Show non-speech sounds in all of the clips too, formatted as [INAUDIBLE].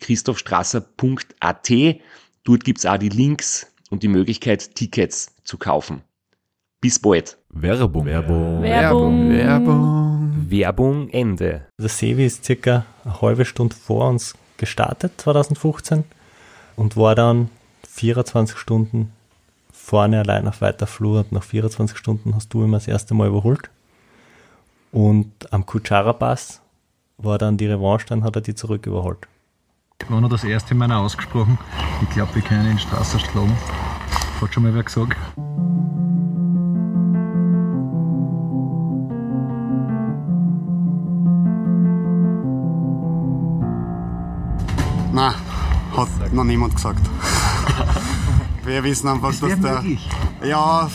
www.christophstrasser.at. Dort gibt's auch die Links und die Möglichkeit, Tickets zu kaufen. Bis bald. Werbung. Werbung. Werbung. Werbung. Werbung Ende. Der Sevi ist circa eine halbe Stunde vor uns gestartet, 2015, und war dann 24 Stunden vorne allein auf weiter Flur und nach 24 Stunden hast du ihn das erste Mal überholt. Und am Kutschara Pass war dann die Revanche, dann hat er die zurück überholt. War noch das erste Mal ausgesprochen. Ich glaube, wir können in Straße schlagen. Hat schon mal wer gesagt. Nein, hat noch niemand gesagt. [LAUGHS] Wir wissen einfach, Das dass der. möglich. Ja,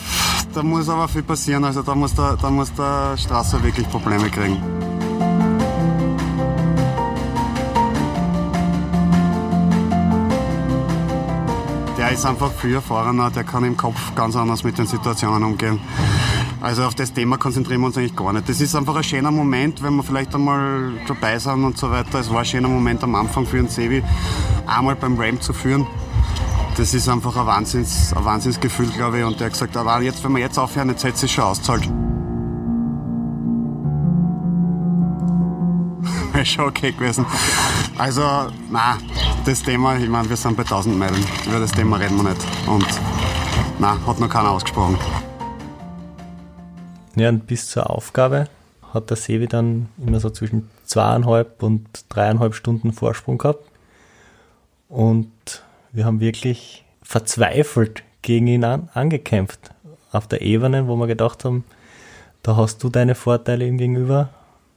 da muss aber viel passieren. Also da muss der, da muss der Strasser wirklich Probleme kriegen. Der ist einfach viel erfahrener, der kann im Kopf ganz anders mit den Situationen umgehen. Also auf das Thema konzentrieren wir uns eigentlich gar nicht. Das ist einfach ein schöner Moment, wenn wir vielleicht einmal dabei sind und so weiter. Es war ein schöner Moment am Anfang für den Sevi, einmal beim Ram zu führen. Das ist einfach ein, Wahnsinns, ein Wahnsinnsgefühl, glaube ich. Und der hat gesagt, aber jetzt, wenn wir jetzt aufhören, jetzt hätte es schon auszahlt. [LAUGHS] Wäre schon okay gewesen. Also, na, das Thema, ich meine, wir sind bei 1000 Meilen. Über das Thema reden wir nicht. Und, na, hat noch keiner ausgesprochen. Ja, und bis zur Aufgabe hat der Sevi dann immer so zwischen zweieinhalb und dreieinhalb Stunden Vorsprung gehabt. Und wir haben wirklich verzweifelt gegen ihn an, angekämpft. Auf der Ebene, wo wir gedacht haben, da hast du deine Vorteile ihm gegenüber,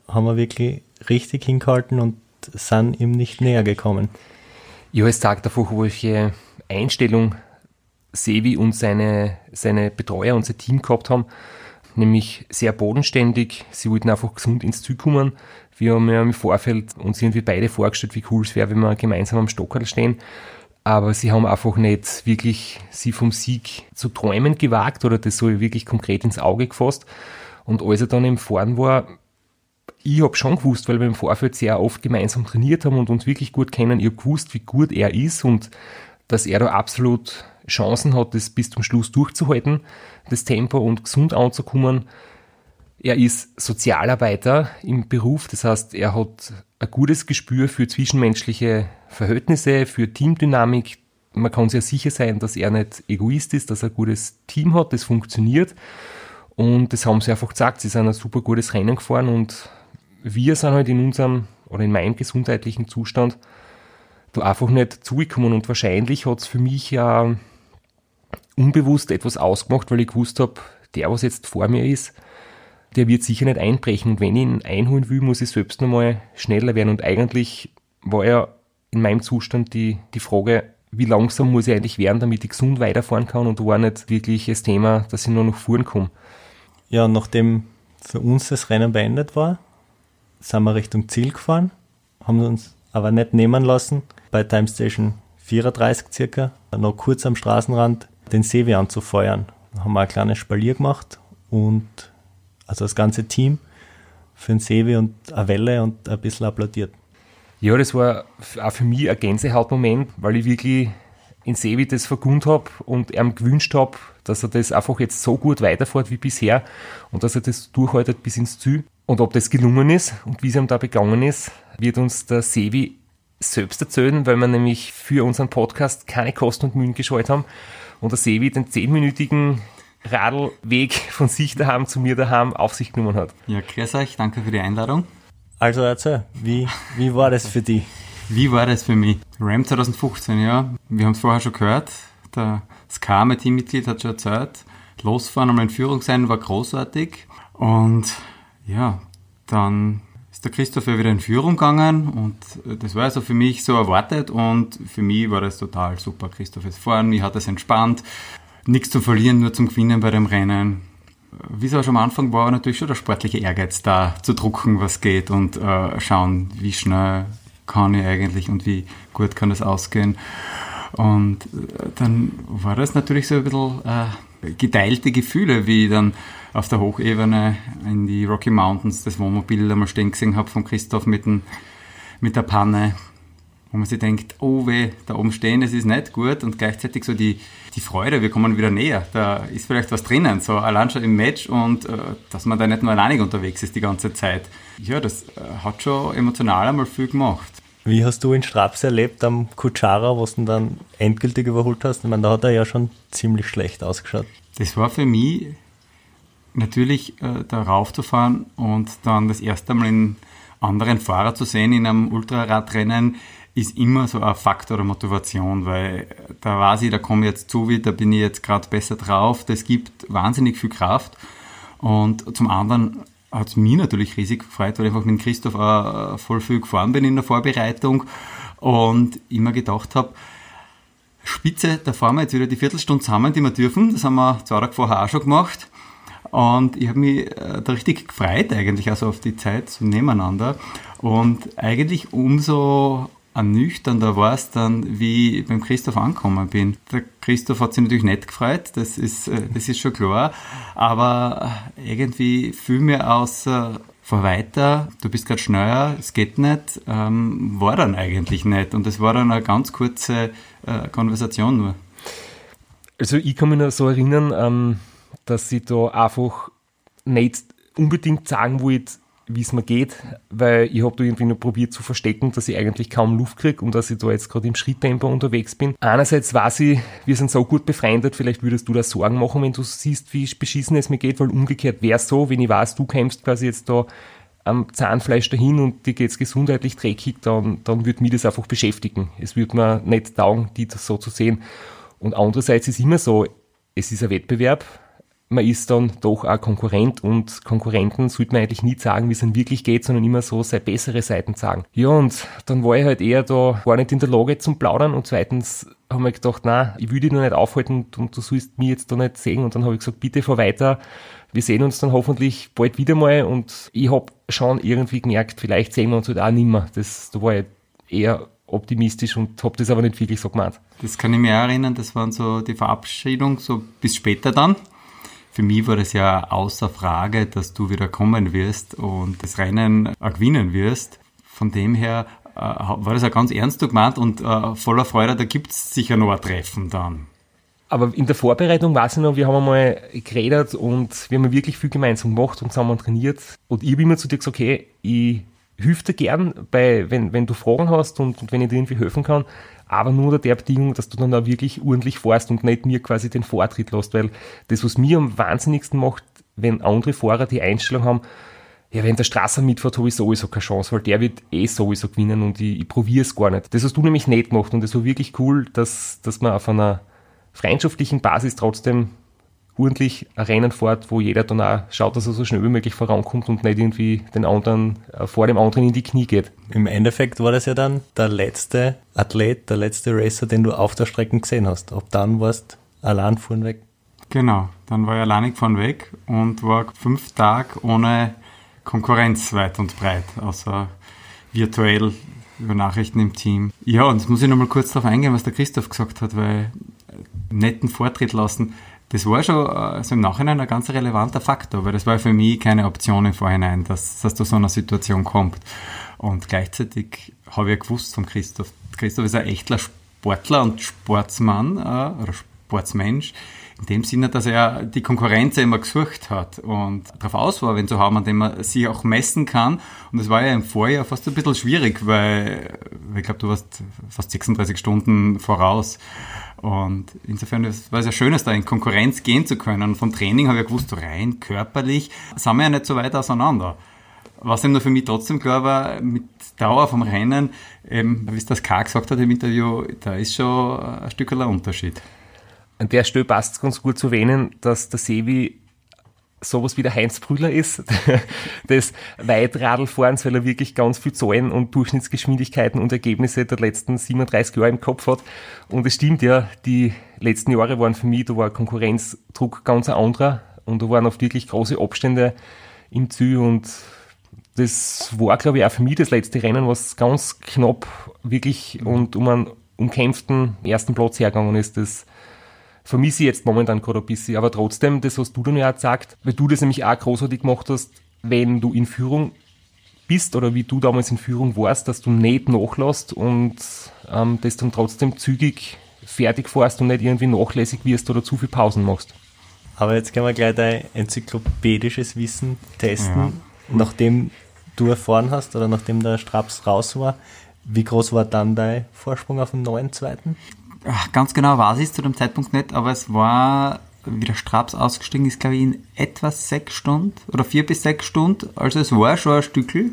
haben wir wirklich richtig hingehalten und sind ihm nicht näher gekommen. Ja, es sagt einfach, welche Einstellung Sevi und seine, seine Betreuer und sein Team gehabt haben. Nämlich sehr bodenständig. Sie wollten einfach gesund ins Ziel kommen. Wir haben ja im Vorfeld uns irgendwie beide vorgestellt, wie cool es wäre, wenn wir gemeinsam am Stockerl stehen. Aber sie haben einfach nicht wirklich sie vom Sieg zu träumen gewagt oder das so wirklich konkret ins Auge gefasst. Und als er dann im Fahren war, ich habe schon gewusst, weil wir im Vorfeld sehr oft gemeinsam trainiert haben und uns wirklich gut kennen, ich habe gewusst, wie gut er ist und dass er da absolut Chancen hat, das bis zum Schluss durchzuhalten, das Tempo und gesund anzukommen. Er ist Sozialarbeiter im Beruf, das heißt, er hat ein gutes Gespür für zwischenmenschliche Verhältnisse, für Teamdynamik. Man kann ja sicher sein, dass er nicht Egoist ist, dass er ein gutes Team hat, das funktioniert. Und das haben sie einfach gesagt. Sie sind ein super gutes Rennen gefahren und wir sind halt in unserem oder in meinem gesundheitlichen Zustand da einfach nicht zugekommen. Und wahrscheinlich hat es für mich ja unbewusst etwas ausgemacht, weil ich gewusst habe, der, was jetzt vor mir ist, der wird sicher nicht einbrechen. Und wenn ich ihn einholen will, muss ich selbst nochmal schneller werden. Und eigentlich war ja in meinem Zustand die, die Frage, wie langsam muss ich eigentlich werden, damit ich gesund weiterfahren kann. Und war nicht wirklich das Thema, dass ich nur noch fahren komme. Ja, nachdem für uns das Rennen beendet war, sind wir Richtung Ziel gefahren, haben uns aber nicht nehmen lassen, bei Time Station 34 circa, noch kurz am Straßenrand den Sevi anzufeuern. Da haben wir ein kleines Spalier gemacht und also das ganze Team für den Sevi und eine Welle und ein bisschen applaudiert. Ja, das war auch für mich ein Gänsehautmoment, weil ich wirklich in Sevi das vergund habe und ihm gewünscht habe, dass er das einfach jetzt so gut weiterfährt wie bisher und dass er das durchhaltet bis ins Ziel. Und ob das gelungen ist und wie es ihm da begangen ist, wird uns der Sevi selbst erzählen, weil wir nämlich für unseren Podcast keine Kosten und Mühen gescheut haben und der Sevi den zehnminütigen Radlweg von sich daheim zu mir daheim auf sich genommen hat. Ja, grüß euch, danke für die Einladung. Also erzähl, wie, wie war das für dich? Wie war das für mich? Ram 2015, ja. Wir haben es vorher schon gehört. Der Ska, mein Teammitglied, hat schon erzählt. Losfahren und in Führung sein war großartig. Und ja, dann ist der Christopher wieder in Führung gegangen und das war also für mich so erwartet und für mich war das total super. Christoph ist fahren, mich hat es entspannt. Nichts zu verlieren, nur zum Gewinnen bei dem Rennen. Wie es auch schon am Anfang war, war natürlich schon der sportliche Ehrgeiz da, zu drucken, was geht und äh, schauen, wie schnell kann ich eigentlich und wie gut kann das ausgehen. Und äh, dann war das natürlich so ein bisschen äh, geteilte Gefühle, wie ich dann auf der Hochebene in die Rocky Mountains das Wohnmobil einmal stehen gesehen habe von Christoph mit, dem, mit der Panne, wo man sich denkt, oh weh, da oben stehen, das ist nicht gut und gleichzeitig so die, die Freude, wir kommen wieder näher, da ist vielleicht was drinnen, so allein schon im Match und äh, dass man da nicht nur alleinig unterwegs ist die ganze Zeit. Ja, das äh, hat schon emotional einmal viel gemacht. Wie hast du in Straps erlebt am Kutschara, was du dann endgültig überholt hast? Ich meine, da hat er ja schon ziemlich schlecht ausgeschaut. Das war für mich natürlich äh, da raufzufahren und dann das erste Mal einen anderen Fahrer zu sehen in einem Ultraradrennen ist immer so ein Faktor der Motivation, weil da weiß ich, da komme ich jetzt zu, da bin ich jetzt gerade besser drauf, das gibt wahnsinnig viel Kraft und zum anderen hat es mich natürlich riesig gefreut, weil ich einfach mit Christoph auch voll viel gefahren bin in der Vorbereitung und immer gedacht habe, Spitze, da fahren wir jetzt wieder die Viertelstunde zusammen, die wir dürfen. Das haben wir zwei Tage vorher auch schon gemacht. Und ich habe mich äh, da richtig gefreut eigentlich, also auf die Zeit so nebeneinander. Und eigentlich umso ernüchternder war es dann, wie ich beim Christoph angekommen bin. Der Christoph hat sich natürlich nicht gefreut, das ist, äh, das ist schon klar. Aber irgendwie fühl mir aus, äh, fahr weiter, du bist gerade schneller, es geht nicht, ähm, war dann eigentlich nicht. Und es war dann eine ganz kurze äh, Konversation nur. Also ich kann mich noch so erinnern, ähm, dass ich da einfach nicht unbedingt sagen wollte, wie es mir geht, weil ich habe da irgendwie nur probiert zu verstecken, dass ich eigentlich kaum Luft kriege und dass ich da jetzt gerade im Schritttempo unterwegs bin. Einerseits weiß ich, wir sind so gut befreundet, vielleicht würdest du da Sorgen machen, wenn du siehst, wie beschissen es mir geht, weil umgekehrt wäre es so, wenn ich weiß, du kämpfst quasi jetzt da am Zahnfleisch dahin und dir geht es gesundheitlich dreckig, dann, dann würde mich das einfach beschäftigen. Es würde mir nicht taugen, die das so zu sehen. Und andererseits ist immer so, es ist ein Wettbewerb, man ist dann doch auch Konkurrent und Konkurrenten sollte man eigentlich nie sagen, wie es dann wirklich geht, sondern immer so seine bessere Seiten sagen. Ja, und dann war ich halt eher da, war nicht in der Lage zum Plaudern und zweitens haben wir gedacht, na, ich will dich noch nicht aufhalten und, du sollst mich jetzt da nicht sehen und dann habe ich gesagt, bitte fahr weiter, wir sehen uns dann hoffentlich bald wieder mal und ich habe schon irgendwie gemerkt, vielleicht sehen wir uns halt auch nimmer. Das, da war ich eher optimistisch und habe das aber nicht wirklich so gemeint. Das kann ich mir erinnern, das waren so die Verabschiedung, so bis später dann für mich war das ja außer Frage, dass du wieder kommen wirst und das Rennen gewinnen wirst. Von dem her äh, war das ja ganz ernst gemeint und äh, voller Freude, da gibt es sicher noch ein Treffen dann. Aber in der Vorbereitung weiß ich noch, wir haben einmal geredet und wir haben wirklich viel gemeinsam gemacht und zusammen trainiert. Und ich habe immer zu dir gesagt, okay, ich hilf dir gern, bei, wenn, wenn du Fragen hast und, und wenn ich dir irgendwie helfen kann aber nur unter der Bedingung, dass du dann auch wirklich ordentlich fährst und nicht mir quasi den Vortritt lässt, weil das, was mir am wahnsinnigsten macht, wenn andere Fahrer die Einstellung haben, ja, wenn der Strasser mitfährt, habe ich sowieso keine Chance, weil der wird eh sowieso gewinnen und ich, ich probiere es gar nicht. Das hast du nämlich nicht gemacht und das war wirklich cool, dass, dass man auf einer freundschaftlichen Basis trotzdem ordentlich ein Rennen fährt, wo jeder dann auch schaut, dass er so schnell wie möglich vorankommt und nicht irgendwie den anderen äh, vor dem anderen in die Knie geht. Im Endeffekt war das ja dann der letzte Athlet, der letzte Racer, den du auf der Strecke gesehen hast. Ob dann warst allein vorn weg. Genau, dann war ich alleinig vorn weg und war fünf Tage ohne Konkurrenz weit und breit, außer virtuell über Nachrichten im Team. Ja, und jetzt muss ich nochmal kurz darauf eingehen, was der Christoph gesagt hat, weil netten Vortritt lassen das war schon also im Nachhinein ein ganz relevanter Faktor, weil das war für mich keine Option im Vorhinein, dass, dass da so eine Situation kommt. Und gleichzeitig habe ich gewusst von Christoph, Christoph ist ein echter Sportler und Sportsmann, äh, oder Sportsmensch. In dem Sinne, dass er die Konkurrenz ja immer gesucht hat und darauf aus war, wenn zu haben, an dem man sich auch messen kann. Und das war ja im Vorjahr fast ein bisschen schwierig, weil, ich glaube, du warst fast 36 Stunden voraus. Und insofern war es ja schön, da in Konkurrenz gehen zu können. Vom Training habe ich gewusst, rein körperlich sind wir ja nicht so weit auseinander. Was eben nur für mich trotzdem klar war, mit Dauer vom Rennen, ähm, wie es das K gesagt hat im Interview, da ist schon ein Stück ein Unterschied. An der Stelle passt es ganz gut zu erwähnen, dass der Sevi sowas wie der Heinz Brüller ist, [LAUGHS] des Weitradlfahrens, weil er wirklich ganz viel Zahlen und Durchschnittsgeschwindigkeiten und Ergebnisse der letzten 37 Jahre im Kopf hat. Und es stimmt ja, die letzten Jahre waren für mich, da war Konkurrenzdruck ganz ein anderer und da waren oft wirklich große Abstände im Ziel und das war, glaube ich, auch für mich das letzte Rennen, was ganz knapp wirklich und um einen umkämpften ersten Platz hergegangen ist. Das vermisse ich jetzt momentan gerade ein bisschen. Aber trotzdem, das hast du dann ja auch gesagt, weil du das nämlich auch großartig gemacht hast, wenn du in Führung bist oder wie du damals in Führung warst, dass du nicht nachlässt und ähm, das dann trotzdem zügig fertig fährst und nicht irgendwie nachlässig wirst oder zu viel Pausen machst. Aber jetzt können wir gleich dein enzyklopädisches Wissen testen, ja. nachdem du erfahren hast oder nachdem der Straps raus war. Wie groß war dann dein Vorsprung auf dem neuen zweiten? Ach, ganz genau weiß ich es zu dem Zeitpunkt nicht, aber es war, wie der Straps ausgestiegen ist, glaube ich, in etwa sechs Stunden oder vier bis sechs Stunden. Also es war schon ein Stückel.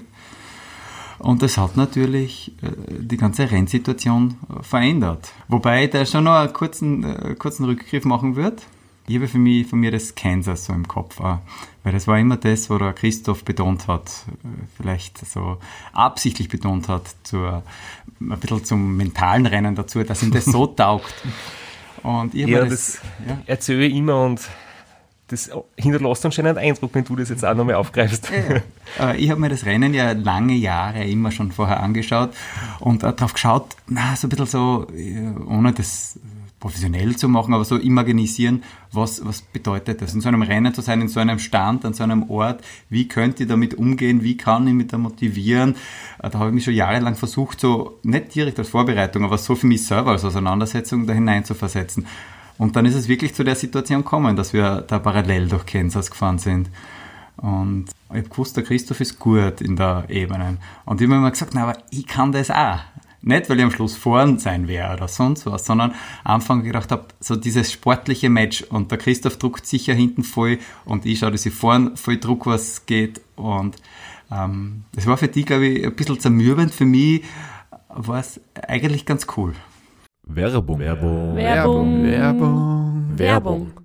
Und das hat natürlich äh, die ganze Rennsituation verändert. Wobei der schon noch einen kurzen, äh, kurzen Rückgriff machen wird. Ich habe für mich, von mir das Kansas so im Kopf auch. Weil das war immer das, wo der Christoph betont hat, äh, vielleicht so absichtlich betont hat, zur, ein bisschen zum mentalen Rennen dazu, dass ihm das so [LAUGHS] taugt. Und ich ja, das, das ja. erzähle ich immer und das hinterlässt anscheinend einen Eindruck, wenn du das jetzt auch nochmal aufgreifst. Ja. [LAUGHS] ich habe mir das Rennen ja lange Jahre immer schon vorher angeschaut und darauf geschaut, na, so ein bisschen so, ohne das professionell zu machen, aber so imaginisieren, was, was bedeutet das, in so einem Rennen zu sein, in so einem Stand, an so einem Ort, wie könnt ihr damit umgehen, wie kann ich mich da motivieren, äh, da habe ich mich schon jahrelang versucht, so, nicht direkt als Vorbereitung, aber so für mich selber als Auseinandersetzung da hinein zu versetzen. Und dann ist es wirklich zu der Situation gekommen, dass wir da parallel durch Kansas gefahren sind. Und ich habe gewusst, der Christoph ist gut in der Ebene. Und ich habe mir immer gesagt, na, aber ich kann das auch. Nicht, weil ich am Schluss vorn sein wäre oder sonst was, sondern am Anfang gedacht habe, so dieses sportliche Match und der Christoph druckt sicher hinten voll und ich schaue, dass ich vorn voll druck, was geht und ähm, das war für die, glaube ich, ein bisschen zermürbend. Für mich war es eigentlich ganz cool. Werbung. Werbung. Werbung. Werbung. Werbung.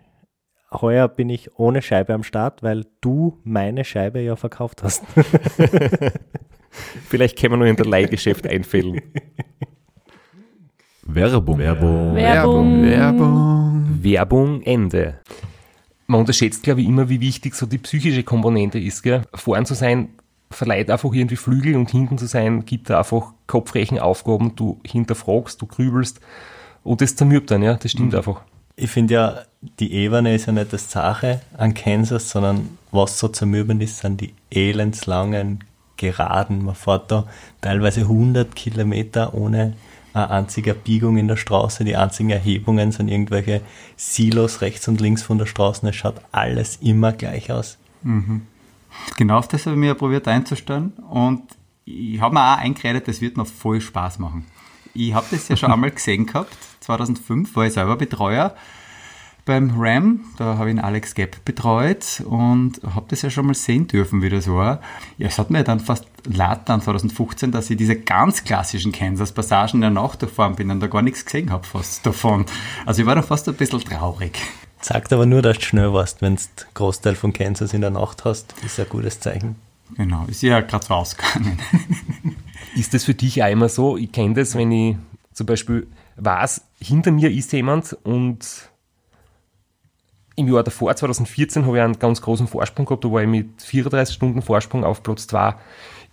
heuer bin ich ohne Scheibe am Start, weil du meine Scheibe ja verkauft hast. [LAUGHS] Vielleicht können wir nur in der Leihgeschäft einfällen. Werbung. Werbung. Werbung. Werbung. Werbung Ende. Man unterschätzt, glaube ich, immer, wie wichtig so die psychische Komponente ist. Gell? Vorn zu sein verleiht einfach irgendwie Flügel und hinten zu sein gibt da einfach Kopfrechenaufgaben. Du hinterfragst, du grübelst und das zermürbt dann, ja, das stimmt mhm. einfach ich finde ja, die Ebene ist ja nicht das Sache an Kansas, sondern was so zermürbend ist, sind die elendslangen Geraden. Man fährt da teilweise 100 Kilometer ohne eine einzige Biegung in der Straße. Die einzigen Erhebungen sind irgendwelche Silos rechts und links von der Straße. Es schaut alles immer gleich aus. Mhm. Genau auf das habe ich mir probiert einzustellen und ich habe mir auch eingeredet, das wird noch voll Spaß machen. Ich habe das ja schon einmal [LAUGHS] gesehen gehabt 2005 war ich selber Betreuer beim RAM. Da habe ich den Alex Gepp betreut und habe das ja schon mal sehen dürfen, wie das war. Ja, es hat mir dann fast leid dann 2015, dass ich diese ganz klassischen Kansas-Passagen in der Nacht durchfahren bin und da gar nichts gesehen habe fast davon. Also ich war da fast ein bisschen traurig. Sagt aber nur, dass du schnell warst, wenn du den Großteil von Kansas in der Nacht hast. Ist ein gutes Zeichen. Genau, ist ja gerade so ausgegangen. [LAUGHS] ist das für dich auch immer so? Ich kenne das, wenn ich zum Beispiel weiß, hinter mir ist jemand und im Jahr davor, 2014, habe ich einen ganz großen Vorsprung gehabt. Da war ich mit 34 Stunden Vorsprung auf Platz 2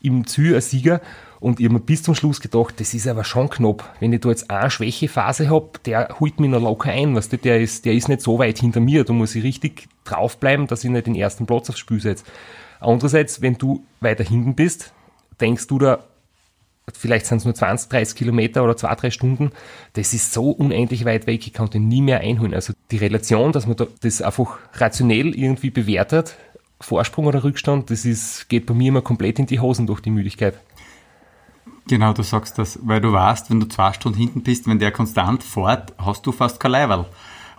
im Ziel als Sieger. Und ich habe mir bis zum Schluss gedacht, das ist aber schon knapp. Wenn ich da jetzt eine Schwächephase habe, der holt mich noch locker ein. Weißt du, der, ist, der ist nicht so weit hinter mir. Da muss ich richtig draufbleiben, dass ich nicht den ersten Platz aufs Spiel setze. Andererseits, wenn du weiter hinten bist, denkst du da, vielleicht sind es nur 20, 30 Kilometer oder zwei, drei Stunden, das ist so unendlich weit weg, ich kann den nie mehr einholen. Also die Relation, dass man da das einfach rationell irgendwie bewertet, Vorsprung oder Rückstand, das ist, geht bei mir immer komplett in die Hosen durch die Müdigkeit. Genau, du sagst das, weil du weißt, wenn du zwei Stunden hinten bist, wenn der konstant fährt, hast du fast kein Leiberl.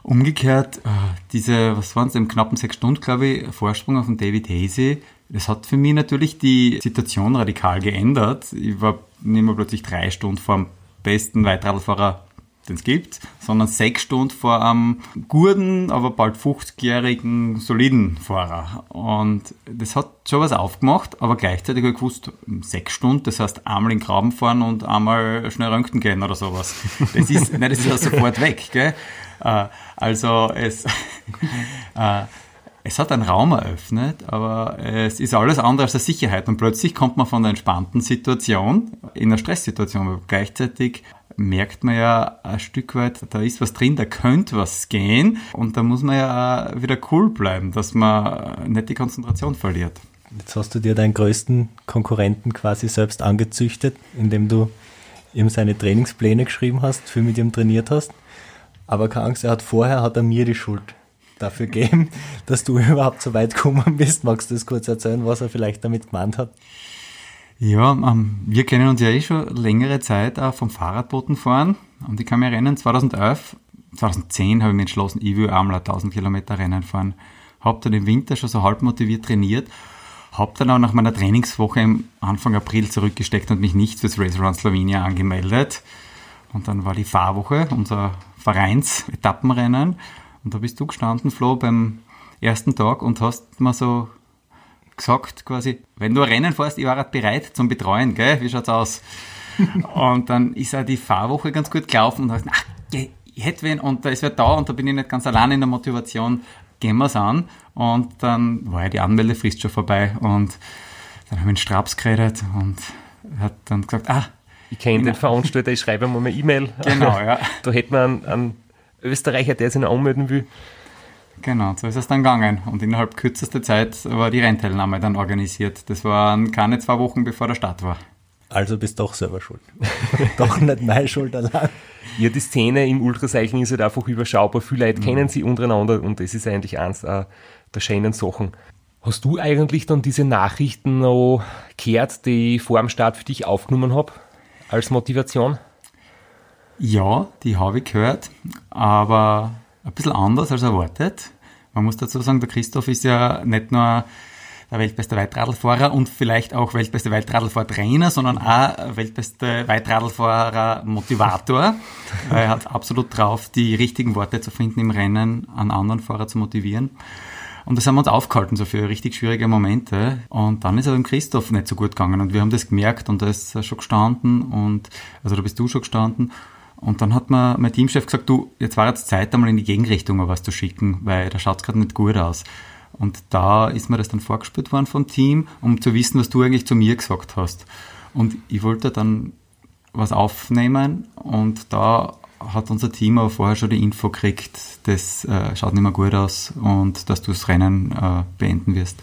Umgekehrt, äh, diese, was waren es, im knappen sechs Stunden, glaube ich, Vorsprung auf den David Hasey, das hat für mich natürlich die Situation radikal geändert. Ich war nicht mehr plötzlich drei Stunden vor dem besten Weitradlfahrer, den es gibt, sondern sechs Stunden vor einem guten, aber bald 50-jährigen, soliden Fahrer. Und das hat schon was aufgemacht, aber gleichzeitig habe ich gewusst, sechs Stunden, das heißt einmal in Graben fahren und einmal schnell röntgen gehen oder sowas. Das ist, [LAUGHS] nein, das ist ja sofort weg, gell? Äh, also es, [LAUGHS] äh, es hat einen Raum eröffnet, aber es ist alles andere als eine Sicherheit. Und plötzlich kommt man von einer entspannten Situation in eine Stresssituation. Aber gleichzeitig merkt man ja ein Stück weit, da ist was drin, da könnte was gehen. Und da muss man ja wieder cool bleiben, dass man nicht die Konzentration verliert. Jetzt hast du dir deinen größten Konkurrenten quasi selbst angezüchtet, indem du ihm seine Trainingspläne geschrieben hast, für mit ihm trainiert hast. Aber keine Angst, er hat vorher hat er mir die Schuld dafür geben, [LAUGHS] dass du [LAUGHS] überhaupt so weit gekommen bist. Magst du das kurz erzählen, was er vielleicht damit gemeint hat? Ja, ähm, wir kennen uns ja eh schon längere Zeit auch vom Fahrradbotenfahren. Und ich kann mich erinnern, 2011, 2010 habe ich mich entschlossen, ich will einmal 1000 Kilometer Rennen fahren. Habe dann im Winter schon so halb motiviert trainiert. Habe dann auch nach meiner Trainingswoche im Anfang April zurückgesteckt und mich nicht fürs Race Around Slovenia angemeldet. Und dann war die Fahrwoche, unser Vereins-Etappenrennen. Und da bist du gestanden, Flo, beim ersten Tag und hast mir so gesagt, quasi, wenn du ein Rennen fährst, ich war halt bereit zum Betreuen, gell? Wie schaut's aus? [LAUGHS] und dann ist auch die Fahrwoche ganz gut gelaufen und hast ach, ich hätte wen und da ist wer da und da bin ich nicht ganz allein in der Motivation, gehen wir's an. Und dann war ja die Anmeldefrist schon vorbei und dann haben wir in Straps geredet und hat dann gesagt, ah, ich kenne den Veranstalter, ich schreibe ihm mal eine E-Mail. Genau, ja. [LAUGHS] da hätte man einen, einen Österreicher, der sich noch anmelden will. Genau, so ist es dann gegangen. Und innerhalb kürzester Zeit war die Rennteilnahme dann organisiert. Das waren keine zwei Wochen bevor der Start war. Also bist du doch selber schuld. [LAUGHS] doch nicht meine Schuld allein. Ja, die Szene im Ultracycling ist halt einfach überschaubar. Viele Leute mhm. kennen sie untereinander und das ist eigentlich eins äh, der schönen Sachen. Hast du eigentlich dann diese Nachrichten noch gehört, die ich vor dem Start für dich aufgenommen habe, als Motivation? Ja, die habe ich gehört, aber ein bisschen anders als erwartet. Man muss dazu sagen, der Christoph ist ja nicht nur der weltbeste Weitradlfahrer und vielleicht auch weltbeste Weitradlfahrtrainer, sondern auch weltbeste Weitradlfahrer-Motivator. [LAUGHS] er hat absolut drauf, die richtigen Worte zu finden im Rennen, an anderen Fahrer zu motivieren. Und das haben wir uns aufgehalten, so für richtig schwierige Momente. Und dann ist aber dem Christoph nicht so gut gegangen. Und wir haben das gemerkt und da ist er schon gestanden und, also da bist du schon gestanden. Und dann hat mir mein Teamchef gesagt, du, jetzt war jetzt Zeit, einmal in die Gegenrichtung was zu schicken, weil da schaut es gerade nicht gut aus. Und da ist mir das dann vorgespielt worden vom Team, um zu wissen, was du eigentlich zu mir gesagt hast. Und ich wollte dann was aufnehmen und da hat unser Team aber vorher schon die Info gekriegt, das äh, schaut nicht mehr gut aus und dass du das Rennen äh, beenden wirst.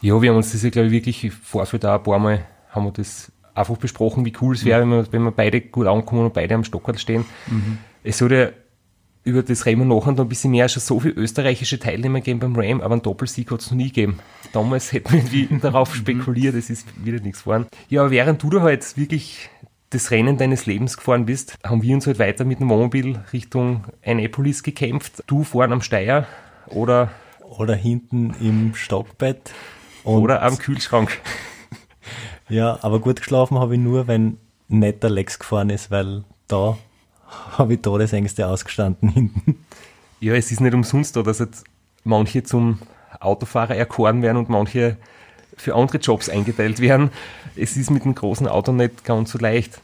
Ja, wir haben uns das ja, glaube ich, wirklich im Vorfeld auch ein paar Mal haben wir das einfach besprochen, wie cool es wäre, wenn wir, wenn wir beide gut ankommen und beide am Stockerl stehen. Mhm. Es ja über das Rennen nachher noch ein bisschen mehr, schon so viele österreichische Teilnehmer geben beim Ram, aber einen Doppelsieg hat es noch nie gegeben. Damals hätten wir irgendwie [LAUGHS] darauf mhm. spekuliert, es ist wieder nichts geworden. Ja, aber während du da halt wirklich das Rennen deines Lebens gefahren bist, haben wir uns halt weiter mit dem Wohnmobil Richtung Annapolis gekämpft. Du vorne am Steier oder... Oder hinten im Stockbett. oder am Kühlschrank. Ja, aber gut geschlafen habe ich nur, wenn nicht der Lex gefahren ist, weil da habe ich Todesängste ausgestanden hinten. Ja, es ist nicht umsonst da, dass jetzt manche zum Autofahrer erkoren werden und manche für andere Jobs eingeteilt werden. Es ist mit dem großen Auto nicht ganz so leicht.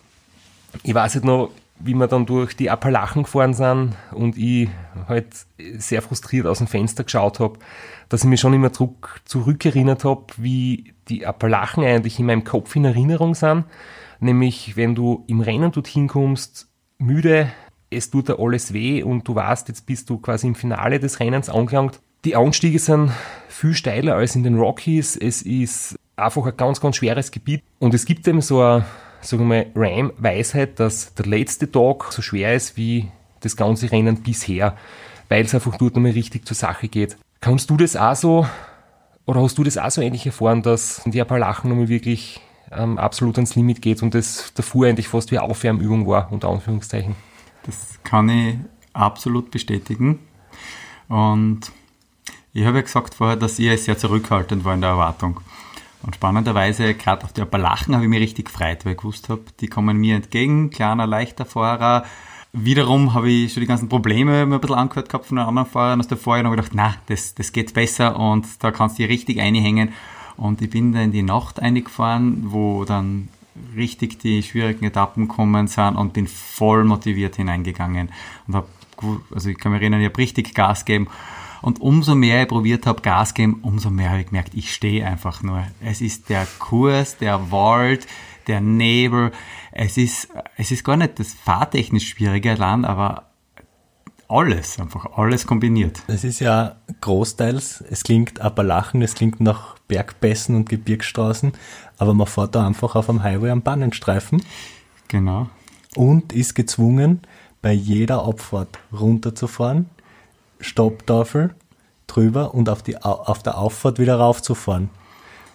Ich weiß nicht noch, wie wir dann durch die Appalachen gefahren sind und ich halt sehr frustriert aus dem Fenster geschaut habe, dass ich mich schon immer zurück, zurückerinnert habe, wie die Appalachen eigentlich in meinem Kopf in Erinnerung sind. Nämlich, wenn du im Rennen dorthin kommst, müde, es tut dir alles weh und du weißt, jetzt bist du quasi im Finale des Rennens angelangt. Die Anstiege sind viel steiler als in den Rockies. Es ist einfach ein ganz, ganz schweres Gebiet. Und es gibt eben so eine, sagen wir mal, Ram-Weisheit, dass der letzte Tag so schwer ist wie das ganze Rennen bisher, weil es einfach dort nochmal richtig zur Sache geht. Kannst du das auch so, oder hast du das auch so ähnlich erfahren, dass die Appalachen nochmal wirklich ähm, absolut ans Limit geht und das davor eigentlich fast wie Aufwärmübung war, unter Anführungszeichen. Das kann ich absolut bestätigen. Und ich habe ja gesagt vorher, dass ich sehr zurückhaltend war in der Erwartung. Und spannenderweise, gerade auf die Appalachen habe ich mich richtig gefreut, weil ich gewusst habe, die kommen mir entgegen, kleiner, leichter Fahrer. Wiederum habe ich schon die ganzen Probleme mir ein bisschen angehört gehabt von den anderen Fahrern aus der Vorjahr und habe gedacht, na, das, das geht besser und da kannst du dich richtig einhängen. Und ich bin dann in die Nacht eingefahren, wo dann richtig die schwierigen Etappen kommen sind und bin voll motiviert hineingegangen. Und hab, also ich kann mich erinnern, ich habe richtig Gas gegeben. Und umso mehr ich probiert habe, Gas geben, umso mehr habe ich gemerkt, ich stehe einfach nur. Es ist der Kurs, der Wald, der Nebel. Es ist, es ist gar nicht das fahrtechnisch schwierige Land, aber alles, einfach alles kombiniert. Es ist ja großteils, es klingt Appalachen, es klingt nach Bergpässen und Gebirgsstraßen, aber man fährt da einfach auf dem Highway am Bannenstreifen. Genau. Und ist gezwungen, bei jeder Abfahrt runterzufahren, Stopptafel drüber und auf, die, auf der Auffahrt wieder raufzufahren.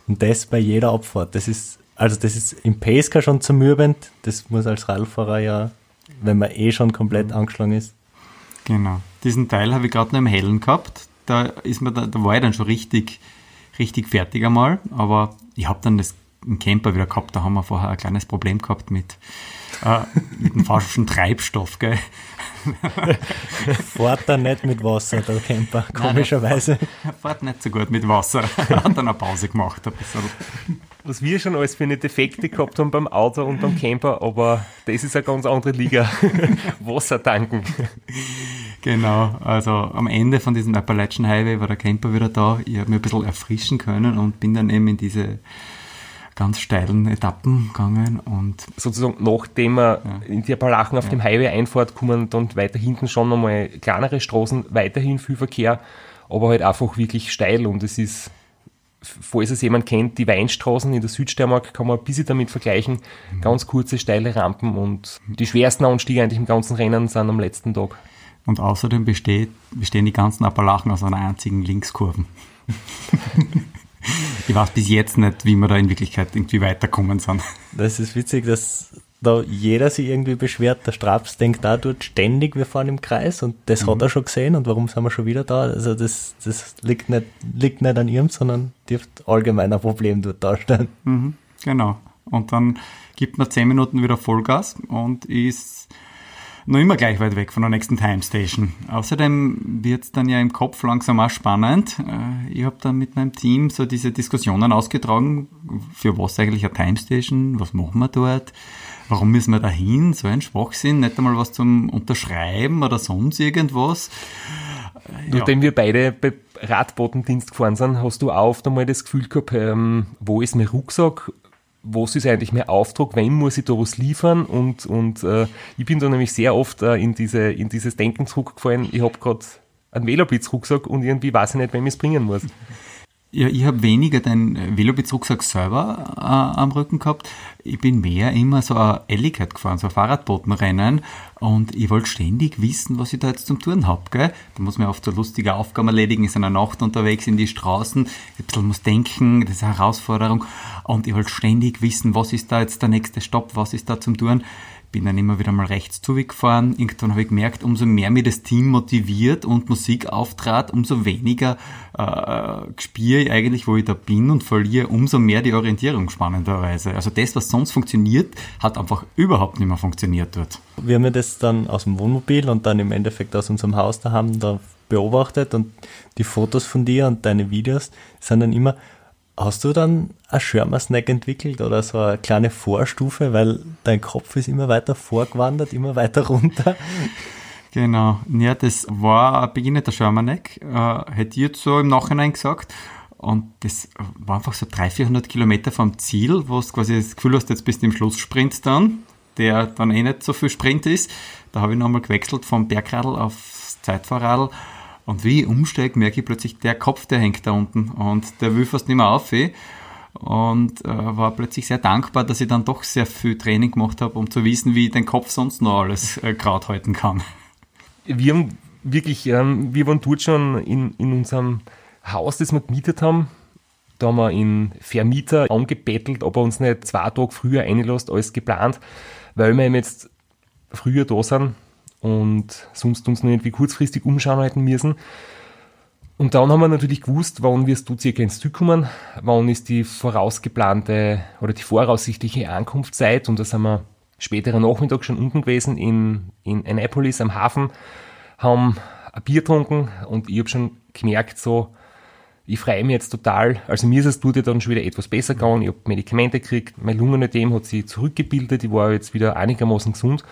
Und das bei jeder Abfahrt. Das ist, also das ist im Pacecar schon zermürbend. Das muss als Radfahrer ja, wenn man eh schon komplett angeschlagen ist, Genau. Diesen Teil habe ich gerade noch im Hellen gehabt. Da, ist mir da, da war ich dann schon richtig, richtig fertig einmal. Aber ich habe dann das im Camper wieder gehabt. Da haben wir vorher ein kleines Problem gehabt mit, äh, mit dem falschen Treibstoff. Gell? [LAUGHS] Fahrt da nicht mit Wasser, der Camper, komischerweise. [LAUGHS] Nein, fährt nicht so gut mit Wasser. [LAUGHS] Hat dann eine Pause gemacht. Ein bisschen was wir schon alles für eine Defekte gehabt haben beim Auto und beim Camper, aber das ist eine ganz andere Liga. Wasser tanken. Genau, also am Ende von diesem Appalachian Highway war der Camper wieder da. Ich habe mich ein bisschen erfrischen können und bin dann eben in diese ganz steilen Etappen gegangen und sozusagen nachdem man ja. in die Appalachen auf ja. dem Highway einfahrt, kommen dann weiter hinten schon nochmal kleinere Straßen, weiterhin viel Verkehr, aber halt einfach wirklich steil und es ist, falls es jemand kennt, die Weinstraßen in der Südsteiermark kann man ein bisschen damit vergleichen, mhm. ganz kurze, steile Rampen und die schwersten Anstiege eigentlich im ganzen Rennen sind am letzten Tag. Und außerdem besteht, bestehen die ganzen Appalachen aus einer einzigen Linkskurve. [LAUGHS] ich weiß bis jetzt nicht, wie wir da in Wirklichkeit irgendwie weiterkommen sind. Das ist witzig, dass da jeder sich irgendwie beschwert. Der Straps denkt da dort ständig, wir fahren im Kreis und das mhm. hat er schon gesehen und warum sind wir schon wieder da? Also das, das liegt, nicht, liegt nicht an ihm, sondern dürfte allgemein ein Problem dort darstellen. Mhm, genau. Und dann gibt man zehn Minuten wieder Vollgas und ist noch immer gleich weit weg von der nächsten Time Station. Außerdem wird es dann ja im Kopf langsam auch spannend. Äh, ich habe dann mit meinem Team so diese Diskussionen ausgetragen, für was eigentlich eine Time Station, was machen wir dort, warum müssen wir da hin, so ein Schwachsinn, nicht einmal was zum Unterschreiben oder sonst irgendwas. Ja. Nachdem wir beide bei Radbotendienst gefahren sind, hast du auch oft einmal das Gefühl gehabt, ähm, wo ist mein Rucksack? Was ist eigentlich mein Auftrag, wem muss ich da was liefern? Und, und äh, ich bin da nämlich sehr oft äh, in, diese, in dieses Denken zurückgefallen, ich habe gerade einen Veloblitz-Rucksack und irgendwie weiß ich nicht, wem ich es bringen muss. Ja, ich habe weniger den Velobezugsack selber äh, am Rücken gehabt. Ich bin mehr immer so ein Elligkeit gefahren, so ein Fahrradbotenrennen. Und ich wollte ständig wissen, was ich da jetzt zum Tun hab. Gell? Da muss man oft so lustige Aufgaben erledigen, ist in der Nacht unterwegs in die Straßen. Ich muss denken, das ist eine Herausforderung. Und ich wollte ständig wissen, was ist da jetzt der nächste Stopp, was ist da zum Tun bin dann immer wieder mal rechts zugefahren. Irgendwann habe ich gemerkt, umso mehr mir das Team motiviert und Musik auftrat, umso weniger äh, spüre ich eigentlich, wo ich da bin und verliere umso mehr die Orientierung spannenderweise. Also das, was sonst funktioniert, hat einfach überhaupt nicht mehr funktioniert dort. Wir haben ja das dann aus dem Wohnmobil und dann im Endeffekt aus unserem Haus da haben da beobachtet und die Fotos von dir und deine Videos sind dann immer Hast du dann ein Schirmer-Snack entwickelt oder so eine kleine Vorstufe, weil dein Kopf ist immer weiter vorgewandert, immer weiter runter? [LAUGHS] Genau, ja, das war ein beginnender Schirmerneck, äh, hätte ich jetzt so im Nachhinein gesagt. Und das war einfach so 300, 400 Kilometer vom Ziel, wo du quasi das Gefühl hast, jetzt bist du im Schlusssprint dann, der dann eh nicht so viel Sprint ist. Da habe ich nochmal gewechselt vom Bergradl aufs Zeitfahrradl und wie ich umsteige, merke ich plötzlich, der Kopf, der hängt da unten und der will fast nicht mehr auf. Eh. Und äh, war plötzlich sehr dankbar, dass ich dann doch sehr viel Training gemacht habe, um zu wissen, wie ich den Kopf sonst noch alles äh, gerade halten kann. Wir haben wirklich, ähm, wir waren dort schon in, in unserem Haus, das wir gemietet haben. Da haben wir in Vermieter angebettelt, ob er uns nicht zwei Tage früher einlässt als geplant, weil wir jetzt früher da sind und sonst uns nur irgendwie kurzfristig umschauen hätten müssen. Und dann haben wir natürlich gewusst, wann wirst du circa ins Ziel kommen, wann ist die vorausgeplante oder die voraussichtliche Ankunftszeit und da sind wir späterer Nachmittag schon unten gewesen in, in Annapolis am Hafen, haben ein Bier getrunken und ich habe schon gemerkt, so, ich freue mich jetzt total. Also mir ist es tut ja dann schon wieder etwas besser gegangen. Ich habe Medikamente gekriegt, mein Lungenödem hat sich zurückgebildet, ich war jetzt wieder einigermaßen gesund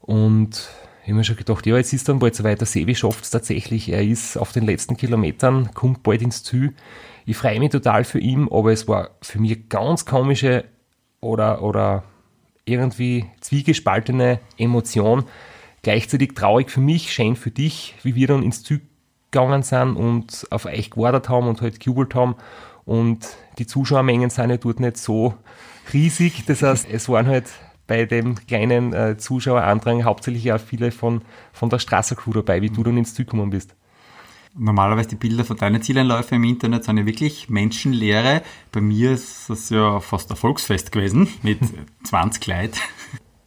und ich habe mir schon gedacht, ja, jetzt ist dann bald so weit, der Sevi schafft es tatsächlich. Er ist auf den letzten Kilometern, kommt bald ins Ziel. Ich freue mich total für ihn, aber es war für mich ganz komische oder, oder irgendwie zwiegespaltene Emotion. Gleichzeitig traurig für mich, schön für dich, wie wir dann ins Ziel gegangen sind und auf euch gewartet haben und halt gejubelt haben. Und die Zuschauermengen sind ja dort nicht so riesig. Das heißt, es waren halt bei dem kleinen äh, Zuschauerandrang hauptsächlich auch viele von, von der Straße-Crew dabei, wie du dann ins Ziel gekommen bist. Normalerweise die Bilder von deinen Zieleinläufen im Internet sind ja wirklich menschenleere. Bei mir ist das ja fast ein Volksfest gewesen mit [LAUGHS] 20 Leuten.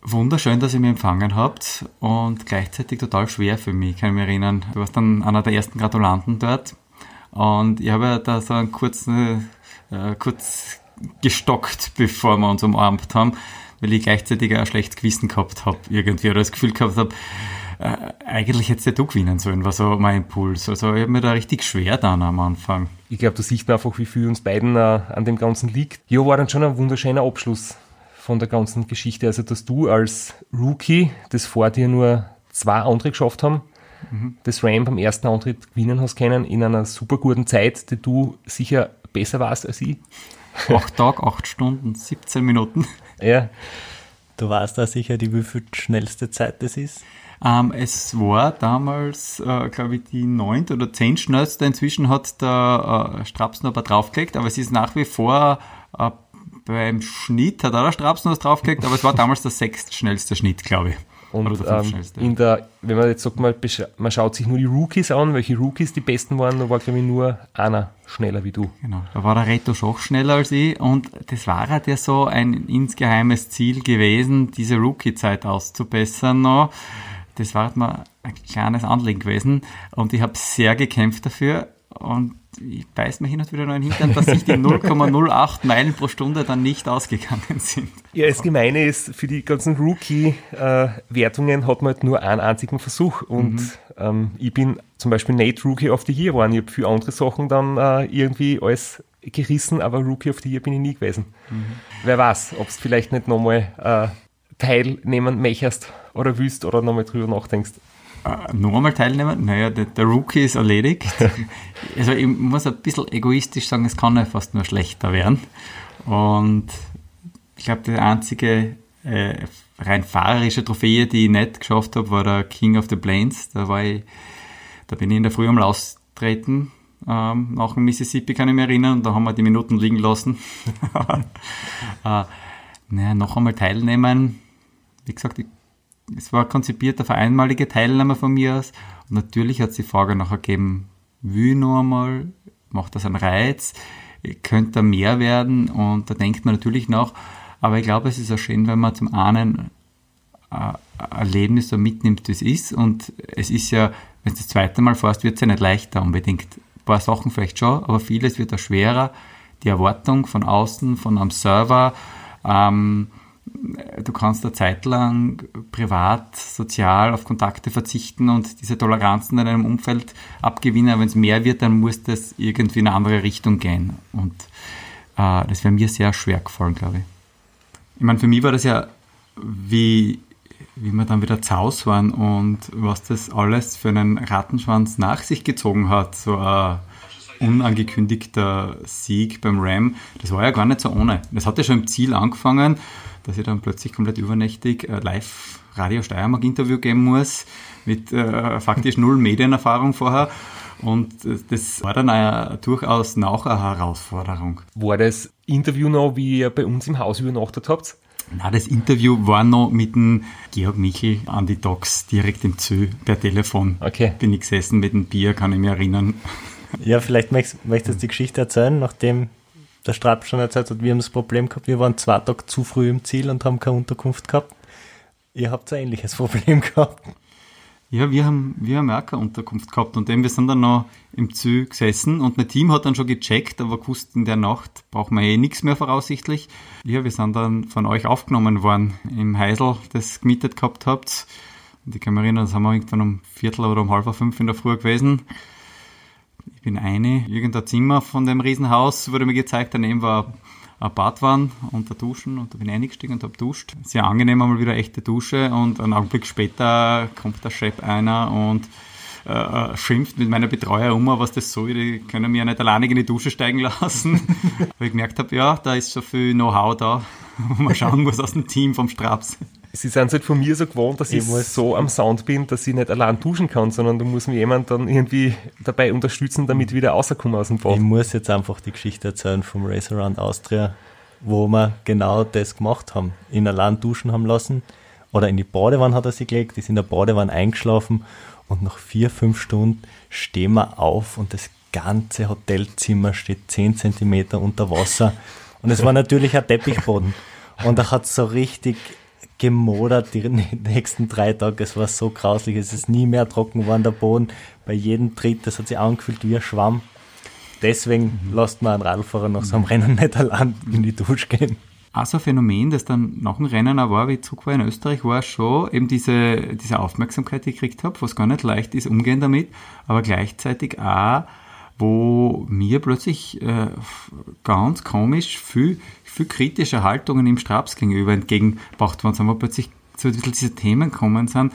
Wunderschön, dass ihr mich empfangen habt und gleichzeitig total schwer für mich, kann ich mich erinnern. Du warst dann einer der ersten Gratulanten dort und ich habe ja da so einen kurzen, äh, kurz gestockt, bevor wir uns umarmt haben weil ich gleichzeitig auch ein schlechtes Gewissen gehabt habe, irgendwie, oder das Gefühl gehabt habe, äh, eigentlich hättest du gewinnen sollen, war so mein Impuls. Also ich habe mir da richtig schwer dann am Anfang. Ich glaube, da sieht man einfach, wie viel uns beiden äh, an dem Ganzen liegt. Ja, war dann schon ein wunderschöner Abschluss von der ganzen Geschichte. Also, dass du als Rookie, das vor dir nur zwei andere geschafft haben, mhm. das Ram beim ersten Antritt gewinnen hast können, in einer super guten Zeit, die du sicher besser warst als ich. Acht Tage, acht Stunden, 17 Minuten. Ja. Du weißt da sicher, die wie viel schnellste Zeit das ist? Ähm, es war damals, äh, glaube ich, die neunte oder zehn schnellste. Inzwischen hat der äh, Strapsen aber draufgelegt, aber es ist nach wie vor äh, beim Schnitt, hat auch der Strapsen was draufgelegt, aber es war damals der sechstschnellste Schnitt, glaube ich. Und ähm, in der, wenn man jetzt sagt, mal, besch- man schaut sich nur die Rookies an, welche Rookies die besten waren, da war, glaube ich, nur einer schneller wie du. Genau, da war der Reto Schoch schneller als ich und das war halt ja so ein insgeheimes Ziel gewesen, diese Rookie-Zeit auszubessern noch. Das war halt mal ein kleines Anliegen gewesen und ich habe sehr gekämpft dafür und ich beiß mir hin und wieder noch in den Hintern, dass sich die [LAUGHS] 0,08 Meilen pro Stunde dann nicht ausgegangen sind. Ja, das Gemeine ist, für die ganzen Rookie-Wertungen hat man halt nur einen einzigen Versuch. Und ähm, ich bin zum Beispiel nicht Rookie of the Year geworden. Ich habe für andere Sachen dann äh, irgendwie alles gerissen, aber Rookie of the Year bin ich nie gewesen. Wer weiß, ob du vielleicht nicht nochmal äh, teilnehmen möchtest oder willst oder nochmal drüber nachdenkst. Äh, noch einmal teilnehmen? Naja, der, der Rookie ist erledigt. [LAUGHS] also ich muss ein bisschen egoistisch sagen, es kann ja fast nur schlechter werden. Und ich glaube, die einzige äh, rein fahrerische Trophäe, die ich nicht geschafft habe, war der King of the Plains. Da war ich, da bin ich in der Früh am Austreten. Ähm, nach dem Mississippi kann ich mich erinnern, und da haben wir die Minuten liegen lassen. [LAUGHS] äh, naja, noch einmal teilnehmen. Wie gesagt, ich es war konzipiert auf einmalige Teilnahme von mir aus. Und natürlich hat es die Frage nachher gegeben, will ich noch einmal, macht das einen Reiz, könnte da mehr werden? Und da denkt man natürlich nach. Aber ich glaube, es ist auch schön, wenn man zum einen äh, ein Erlebnis so mitnimmt, wie es ist. Und es ist ja, wenn du das zweite Mal fährst, wird es ja nicht leichter unbedingt. Ein paar Sachen vielleicht schon, aber vieles wird auch schwerer. Die Erwartung von außen, von einem Server, ähm, du kannst eine Zeit lang privat, sozial auf Kontakte verzichten und diese Toleranzen in deinem Umfeld abgewinnen. Wenn es mehr wird, dann muss das irgendwie in eine andere Richtung gehen. Und äh, das wäre mir sehr schwer gefallen, glaube ich. Ich meine, für mich war das ja, wie, wie wir dann wieder zu Hause waren und was das alles für einen Rattenschwanz nach sich gezogen hat. So ein unangekündigter Sieg beim Ram, das war ja gar nicht so ohne. Das hat ja schon im Ziel angefangen, dass ich dann plötzlich komplett übernächtig äh, live Radio Steiermark Interview geben muss, mit äh, faktisch null Medienerfahrung vorher. Und äh, das war dann äh, durchaus auch eine Herausforderung. War das Interview noch, wie ihr bei uns im Haus übernachtet habt? Na, das Interview war noch mit dem Georg Michel an die Docs direkt im Zoo per Telefon. Okay. Bin ich gesessen mit dem Bier, kann ich mich erinnern. Ja, vielleicht möchtest, möchtest du die Geschichte erzählen, nachdem der Strap schon erzählt hat, wir haben das Problem gehabt, wir waren zwei Tage zu früh im Ziel und haben keine Unterkunft gehabt. Ihr habt ein ähnliches [LAUGHS] Problem gehabt. Ja, wir haben, wir haben auch keine Unterkunft gehabt und eben, wir sind dann noch im Zoo gesessen und mein Team hat dann schon gecheckt, aber gewusst, in der Nacht brauchen wir eh nichts mehr voraussichtlich. Ja, wir sind dann von euch aufgenommen worden im Heisel, das gemietet gehabt habt. Und ich kann mich erinnern, das haben wir irgendwann um Viertel oder um halb fünf in der Früh gewesen. Ich bin eine, irgendein Zimmer von dem Riesenhaus wurde mir gezeigt, daneben war ein Badwanne und ein Duschen und da bin ich eingestiegen und habe duscht. Sehr angenehm, einmal wieder echte Dusche und einen Augenblick später kommt der Chef einer und äh, schimpft mit meiner Betreuer um, was das soll, die können mir ja nicht alleinig in die Dusche steigen lassen. [LAUGHS] Weil ich gemerkt habe, ja, da ist schon viel Know-how da, [LAUGHS] wo man schauen muss aus dem Team vom Straps. Sie sind halt von mir so gewohnt, dass ich, Ich muss- so am Sound bin, dass ich nicht allein duschen kann, sondern da muss mir jemand dann irgendwie dabei unterstützen, damit ich wieder rauskomme aus dem Bad. Ich muss jetzt einfach die Geschichte erzählen vom Race Around Austria, wo wir genau das gemacht haben. In allein duschen haben lassen oder in die Badewanne hat er sie gelegt, ist in der Badewanne eingeschlafen und nach vier, fünf Stunden stehen wir auf und das ganze Hotelzimmer steht zehn Zentimeter unter Wasser und es war natürlich ein Teppichboden und er hat so richtig gemodert die [LAUGHS] nächsten drei Tage. Es war so grauslich. Es ist nie mehr trocken geworden, der Boden. Bei jedem Tritt, das hat sich angefühlt wie ein Schwamm. Deswegen lasst man einen Radfahrer nach so einem Rennen nicht allein in die Dusche gehen. Auch so ein Phänomen, das dann nach dem Rennen auch war, wie ich zurück war in Österreich, war schon eben diese, diese Aufmerksamkeit, die ich gekriegt habe, was gar nicht leicht ist, umgehen damit, aber gleichzeitig auch, wo mir plötzlich äh, ganz komisch viel, viel kritische Haltungen im Straps gegenüber entgegengebracht worden sind, wo plötzlich so ein bisschen diese Themen kommen sind.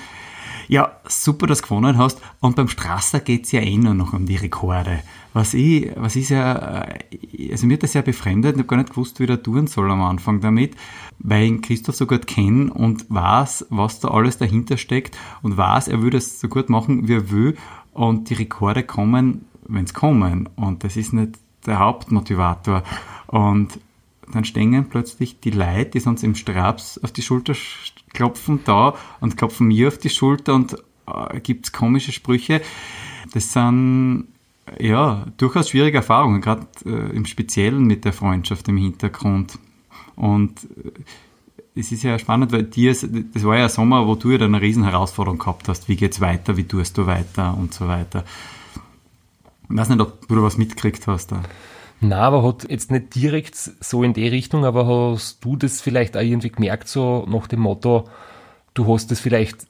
Ja, super, dass du gewonnen hast. Und beim Strasser geht's ja eh nur noch um die Rekorde. Was ich, was ich sehr, äh, also mir hat das sehr befremdet. Ich habe gar nicht gewusst, wie der tun soll am Anfang damit, weil ich Christoph so gut kenne und weiß, was da alles dahinter steckt und weiß, er würde es so gut machen, wie er will. Und die Rekorde kommen, wenn's kommen. Und das ist nicht der Hauptmotivator. Und dann stehen plötzlich die Leute, die sonst im Straps auf die Schulter klopfen, da und klopfen mir auf die Schulter und äh, gibt's komische Sprüche. Das sind ja durchaus schwierige Erfahrungen, gerade äh, im Speziellen mit der Freundschaft im Hintergrund. Und äh, es ist ja spannend, weil dir, das war ja ein Sommer, wo du ja dann eine riesen Herausforderung gehabt hast. Wie geht's weiter? Wie tust du weiter? Und so weiter. Ich weiß nicht, ob du da was mitgekriegt hast. Da. Na, aber hat jetzt nicht direkt so in die Richtung, aber hast du das vielleicht auch irgendwie gemerkt, so nach dem Motto, du hast das vielleicht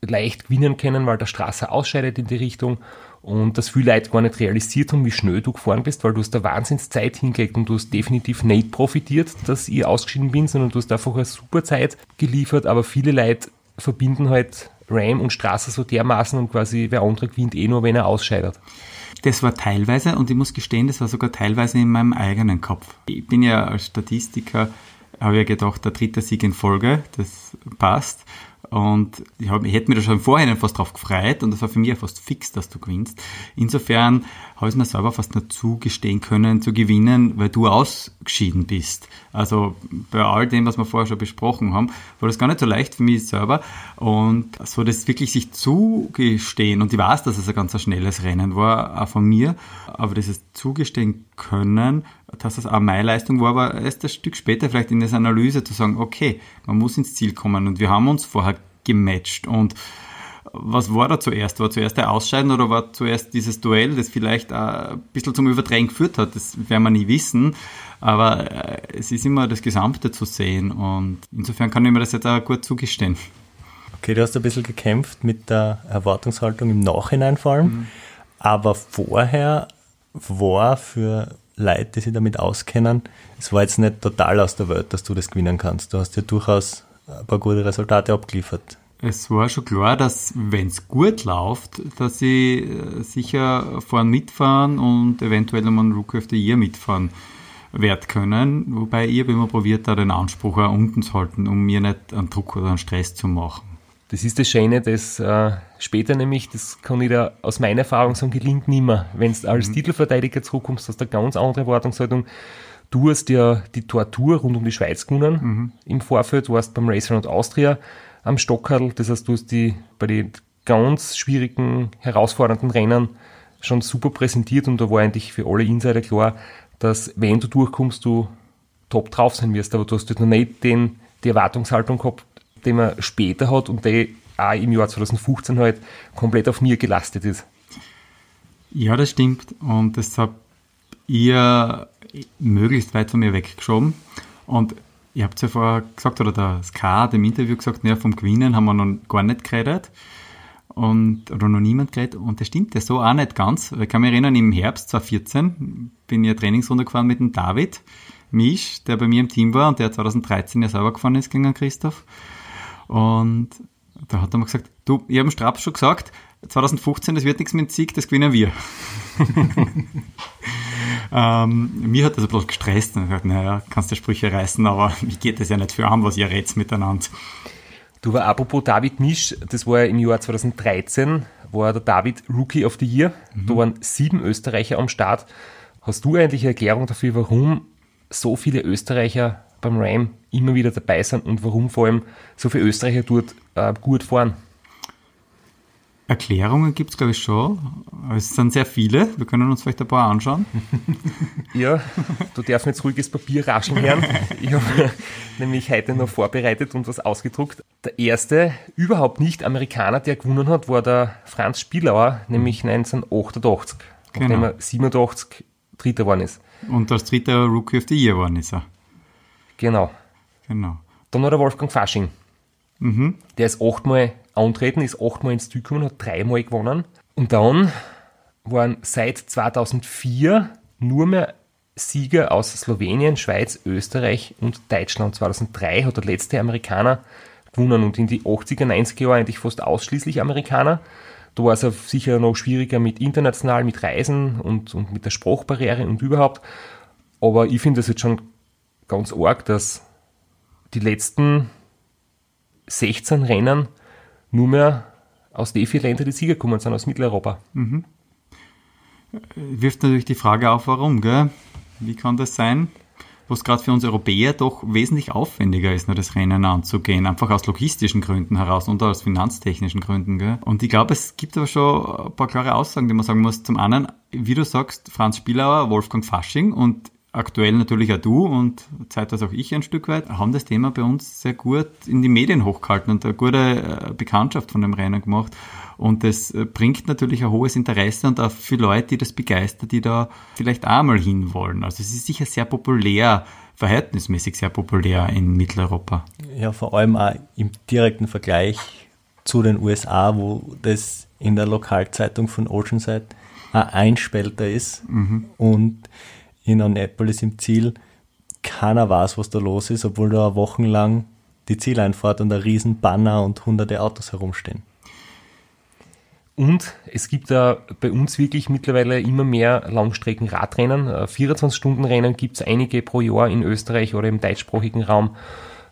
leicht gewinnen können, weil der Straße ausscheidet in die Richtung und das viele Leute gar nicht realisiert haben, wie schnell du gefahren bist, weil du hast da Wahnsinnszeit hingelegt und du hast definitiv nicht profitiert, dass ich ausgeschieden bin, sondern du hast einfach eine super Zeit geliefert, aber viele Leute verbinden halt Ram und Straße so dermaßen und quasi wer andere gewinnt eh nur, wenn er ausscheidet. Das war teilweise, und ich muss gestehen, das war sogar teilweise in meinem eigenen Kopf. Ich bin ja als Statistiker, habe ja gedacht, der dritte Sieg in Folge, das passt. Und ich, hab, ich hätte mir da schon vorher fast drauf gefreut und das war für mich ja fast fix, dass du gewinnst. Insofern habe ich mir selber fast nur zugestehen können, zu gewinnen, weil du ausgeschieden bist. Also bei all dem, was wir vorher schon besprochen haben, war das gar nicht so leicht für mich selber. Und so das wirklich sich zugestehen, und ich weiß, dass es ein ganz schnelles Rennen war, auch von mir, aber dieses zugestehen können, dass das auch meine Leistung war, aber erst ein Stück später vielleicht in der Analyse zu sagen, okay, man muss ins Ziel kommen und wir haben uns vorher gematcht und was war da zuerst? War zuerst der Ausscheiden oder war zuerst dieses Duell, das vielleicht ein bisschen zum Überdrehen geführt hat? Das werden wir nie wissen. Aber äh, es ist immer das Gesamte zu sehen und insofern kann ich mir das jetzt auch gut zugestehen. Okay, du hast ein bisschen gekämpft mit der Erwartungshaltung im Nachhinein vor allem, mhm. aber vorher war für Leute, die sich damit auskennen, es war jetzt nicht total aus der Welt, dass du das gewinnen kannst. Du hast ja durchaus ein paar gute Resultate abgeliefert. Es war schon klar, dass wenn es gut läuft, dass sie äh, sicher vorn mitfahren und eventuell um einen Rookie of the Year mitfahren werden können. Wobei ich habe immer probiert, da den Anspruch auch unten zu halten, um mir nicht einen Druck oder einen Stress zu machen. Das ist das Schöne, das äh, später nämlich, das kann ich da aus meiner Erfahrung sagen, gelingt nicht mehr. Wenn du als mhm. Titelverteidiger zurückkommst, hast du eine ganz andere Erwartungshaltung. Du hast ja die Tortur rund um die Schweiz gewonnen mhm. im Vorfeld, warst beim Racer und Austria am Stockerl, das heißt, du hast die bei den ganz schwierigen, herausfordernden Rennen schon super präsentiert und da war eigentlich für alle Insider klar, dass wenn du durchkommst, du top drauf sein wirst, aber du hast halt noch nicht den, die Erwartungshaltung gehabt, den man später hat und der auch im Jahr 2015 halt komplett auf mir gelastet ist. Ja, das stimmt. Und das habe ihr möglichst weit von mir weggeschoben. Und ihr habt ja vorher gesagt, oder der Ska hat im Interview gesagt, naja, vom Gewinnen haben wir noch gar nicht geredet. Und, oder noch niemand geredet. Und das stimmt ja so auch nicht ganz. Ich kann mich erinnern, im Herbst 2014 bin ich eine Trainingsrunde gefahren mit dem David Misch, der bei mir im Team war und der 2013 ja selber gefahren ist gegen Christoph. Und da hat er mir gesagt, du, ich habe dem Straps schon gesagt, 2015, das wird nichts mit dem Sieg, das gewinnen wir. [LAUGHS] ähm, mir hat das bisschen gestresst und ich gesagt, naja, kannst du Sprüche reißen, aber [LAUGHS] mir geht das ja nicht für an, was ihr redet miteinander. Du war apropos David Misch, das war im Jahr 2013, war der David Rookie of the Year. Mhm. Da waren sieben Österreicher am Start. Hast du eigentlich eine Erklärung dafür, warum so viele Österreicher beim Ram immer wieder dabei sind und warum vor allem so viele Österreicher dort äh, gut fahren. Erklärungen gibt es, glaube ich, schon. Es sind sehr viele. Wir können uns vielleicht ein paar anschauen. [LAUGHS] ja, du darfst jetzt ruhiges Papier raschen hören. Ich habe [LAUGHS] nämlich heute noch vorbereitet und was ausgedruckt. Der erste überhaupt nicht Amerikaner, der gewonnen hat, war der Franz Spielauer, nämlich 1988, genau. nachdem er 87 Dritter geworden ist. Und als dritter Rookie of the Year geworden ist er. Genau. Genau. Dann noch der Wolfgang Fasching. Mhm. Der ist achtmal antreten, ist achtmal ins Ziel gekommen, hat dreimal gewonnen. Und dann waren seit 2004 nur mehr Sieger aus Slowenien, Schweiz, Österreich und Deutschland. 2003 hat der letzte Amerikaner gewonnen und in die 80er, 90er Jahre eigentlich fast ausschließlich Amerikaner. Da war es sicher noch schwieriger mit international, mit Reisen und, und mit der Sprachbarriere und überhaupt. Aber ich finde es jetzt schon ganz arg, dass die letzten 16 Rennen nur mehr aus den vier Ländern die Sieger gekommen sind, aus Mitteleuropa. Mhm. Wirft natürlich die Frage auf, warum, gell? Wie kann das sein? was gerade für uns Europäer doch wesentlich aufwendiger ist, nur das Rennen anzugehen, einfach aus logistischen Gründen heraus und aus finanztechnischen Gründen. Gell? Und ich glaube, es gibt aber schon ein paar klare Aussagen, die man sagen muss. Zum einen, wie du sagst, Franz Spielauer, Wolfgang Fasching und aktuell natürlich auch du und zeitweise auch ich ein Stück weit, haben das Thema bei uns sehr gut in die Medien hochgehalten und eine gute äh, Bekanntschaft von dem Rennen gemacht. Und das äh, bringt natürlich ein hohes Interesse und auch für Leute, die das begeistert, die da vielleicht auch mal hinwollen. Also es ist sicher sehr populär, verhältnismäßig sehr populär in Mitteleuropa. Ja, vor allem auch im direkten Vergleich zu den USA, wo das in der Lokalzeitung von Oceanside ein Einspälter ist mhm. und in Annapolis im Ziel keiner weiß, was da los ist, obwohl da wochenlang die Zieleinfahrt und ein riesen Banner und hunderte Autos herumstehen. Und es gibt da bei uns wirklich mittlerweile immer mehr Langstrecken-Radrennen. 24-Stunden-Rennen äh, gibt es einige pro Jahr in Österreich oder im deutschsprachigen Raum.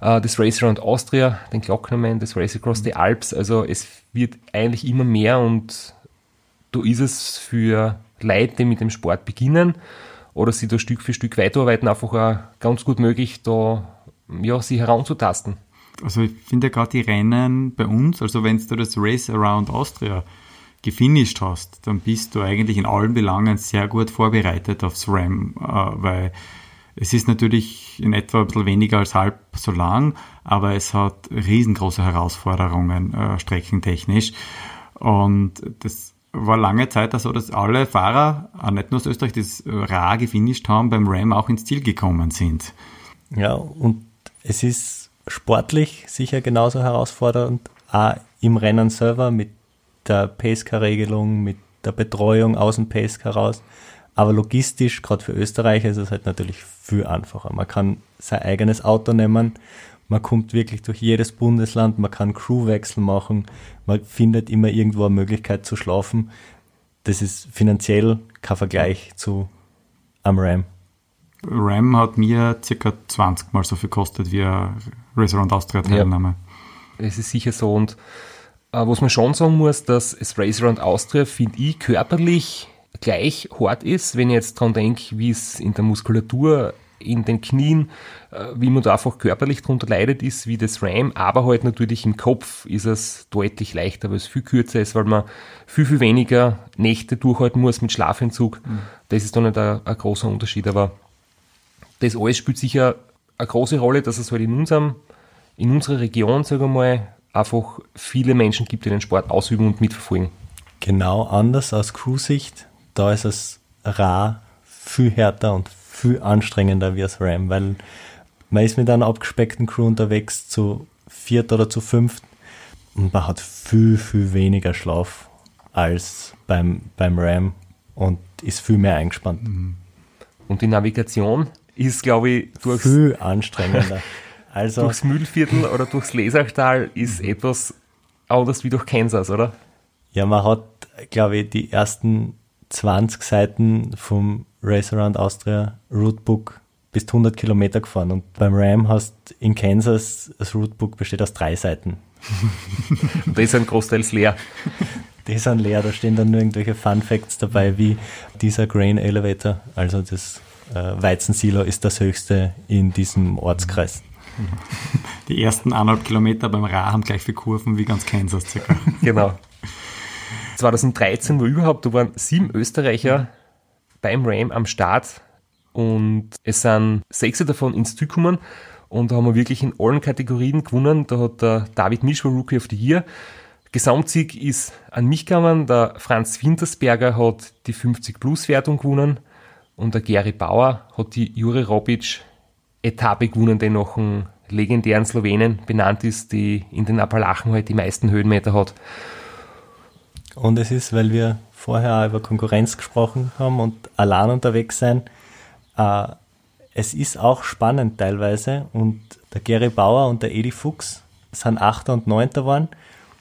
Äh, das Race Around Austria, den Glocknerman, das Race Across the Alps. Also es wird eigentlich immer mehr und da ist es für Leute, die mit dem Sport beginnen oder sie da Stück für Stück weiterarbeiten, einfach auch ganz gut möglich, da ja, sie heranzutasten. Also ich finde ja gerade die Rennen bei uns, also wenn du das Race Around Austria gefinisht hast, dann bist du eigentlich in allen Belangen sehr gut vorbereitet aufs RAM, äh, weil es ist natürlich in etwa ein bisschen weniger als halb so lang, aber es hat riesengroße Herausforderungen äh, streckentechnisch. Und das war lange Zeit so, dass alle Fahrer, auch nicht nur aus Österreich, das rar gefinisht haben, beim Ram auch ins Ziel gekommen sind. Ja, und es ist sportlich sicher genauso herausfordernd, auch im Rennen selber mit der Pacecar-Regelung, mit der Betreuung aus dem Pacecar raus. Aber logistisch, gerade für Österreicher, ist es halt natürlich viel einfacher. Man kann sein eigenes Auto nehmen, man kommt wirklich durch jedes Bundesland, man kann Crewwechsel machen, man findet immer irgendwo eine Möglichkeit zu schlafen. Das ist finanziell kein Vergleich zu am RAM. RAM hat mir circa 20 Mal so viel gekostet wie ein Race Around Austria Teilnahme. Ja, es ist sicher so und äh, was man schon sagen muss, dass das Race Around Austria, finde ich, körperlich gleich hart ist, wenn ich jetzt daran denke, wie es in der Muskulatur, in den Knien, äh, wie man da einfach körperlich drunter leidet ist, wie das RAM, aber halt natürlich im Kopf ist es deutlich leichter, weil es viel kürzer ist, weil man viel, viel weniger Nächte durchhalten muss mit Schlafentzug. Mhm. Das ist dann nicht ein, ein, großer Unterschied, aber das alles spielt sicher eine große Rolle, dass es halt in unserem, in unserer Region, sagen wir mal, einfach viele Menschen gibt, die den Sport ausüben und mitverfolgen. Genau anders aus Crew-Sicht. Da ist es rar viel härter und viel anstrengender wie das Ram, weil man ist mit einer abgespeckten Crew unterwegs zu viert oder zu fünft und man hat viel, viel weniger Schlaf als beim, beim Ram und ist viel mehr eingespannt. Mhm. Und die Navigation ist, glaube ich, durchs, viel anstrengender. [LAUGHS] Also, durchs Mühlviertel oder durchs Lesachtal ist etwas anders wie durch Kansas, oder? Ja, man hat, glaube ich, die ersten 20 Seiten vom Race Around Austria Rootebook bis 100 Kilometer gefahren und beim Ram hast in Kansas das Rootebook besteht aus drei Seiten. [LAUGHS] die sind großteils leer. Die sind leer, da stehen dann nur irgendwelche Fun Facts dabei, wie dieser Grain Elevator, also das äh, Weizensilo ist das höchste in diesem Ortskreis. [LAUGHS] Die ersten anderthalb Kilometer beim Ra haben gleich für Kurven wie ganz Kansas circa. Genau. 2013 war überhaupt, da waren sieben Österreicher beim Ram am Start und es sind sechs davon ins Ziel gekommen und da haben wir wirklich in allen Kategorien gewonnen. Da hat der David Misch war Rookie of the Year. Gesamtsieg ist an mich gekommen. Der Franz Wintersberger hat die 50-Plus-Wertung gewonnen und der Gary Bauer hat die Jure Robic Etappe gewonnen, die nach einem legendären Slowenen benannt ist, die in den Appalachen halt die meisten Höhenmeter hat. Und es ist, weil wir vorher über Konkurrenz gesprochen haben und allein unterwegs sein, äh, es ist auch spannend teilweise und der Gary Bauer und der Edi Fuchs sind Achter und Neunter waren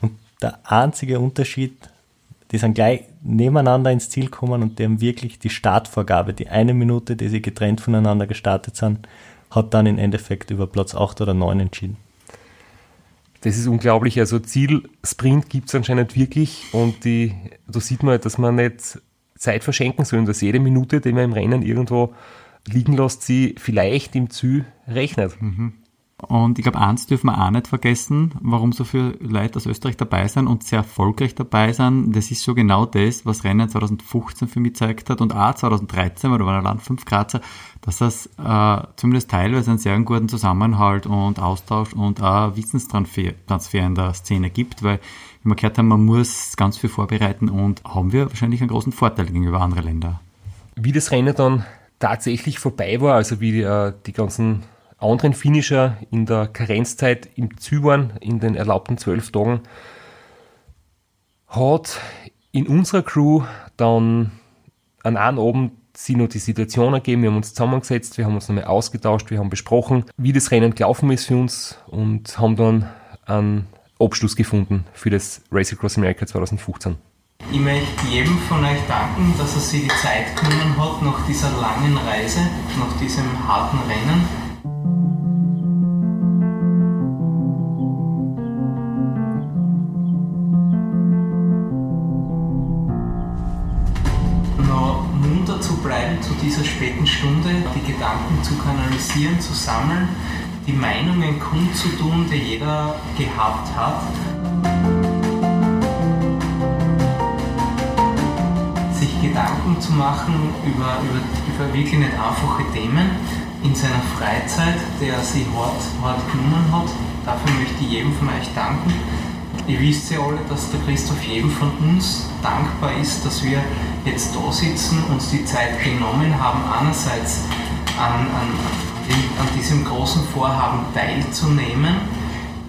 und der einzige Unterschied, die sind gleich nebeneinander ins Ziel gekommen und die haben wirklich die Startvorgabe, die eine Minute, die sie getrennt voneinander gestartet sind, hat dann im Endeffekt über Platz 8 oder 9 entschieden. Das ist unglaublich. Also Zielsprint gibt es anscheinend wirklich und die, da sieht man, dass man nicht Zeit verschenken soll, dass jede Minute, die man im Rennen irgendwo liegen lässt, sie vielleicht im Ziel rechnet. Mhm. Und ich glaube, eins dürfen wir auch nicht vergessen, warum so viele Leute aus Österreich dabei sind und sehr erfolgreich dabei sind. Das ist so genau das, was Rennen 2015 für mich gezeigt hat und auch 2013, weil da waren allein fünf Grazer, dass es äh, zumindest teilweise einen sehr guten Zusammenhalt und Austausch und auch Wissenstransfer Transfer in der Szene gibt, weil wie wir gehört haben, man muss ganz viel vorbereiten und haben wir wahrscheinlich einen großen Vorteil gegenüber anderen Ländern. Wie das Rennen dann tatsächlich vorbei war, also wie die, äh, die ganzen anderen Finisher in der Karenzzeit im waren, in den erlaubten zwölf Tagen, hat in unserer Crew dann an einem Abend sie noch die Situation ergeben. Wir haben uns zusammengesetzt, wir haben uns nochmal ausgetauscht, wir haben besprochen, wie das Rennen gelaufen ist für uns und haben dann einen Abschluss gefunden für das Race Across America 2015. Ich möchte jedem von euch danken, dass er sich die Zeit genommen hat nach dieser langen Reise, nach diesem harten Rennen. Noch munter zu bleiben zu dieser späten Stunde, die Gedanken zu kanalisieren, zu sammeln, die Meinungen kundzutun, die jeder gehabt hat. sich Gedanken zu machen über, über, über wirklich nicht einfache Themen in seiner Freizeit, der sie hart, hart genommen hat. Dafür möchte ich jedem von euch danken. Ihr wisst ja alle, dass der Christoph jedem von uns dankbar ist, dass wir jetzt da sitzen, uns die Zeit genommen haben, einerseits an, an, an diesem großen Vorhaben teilzunehmen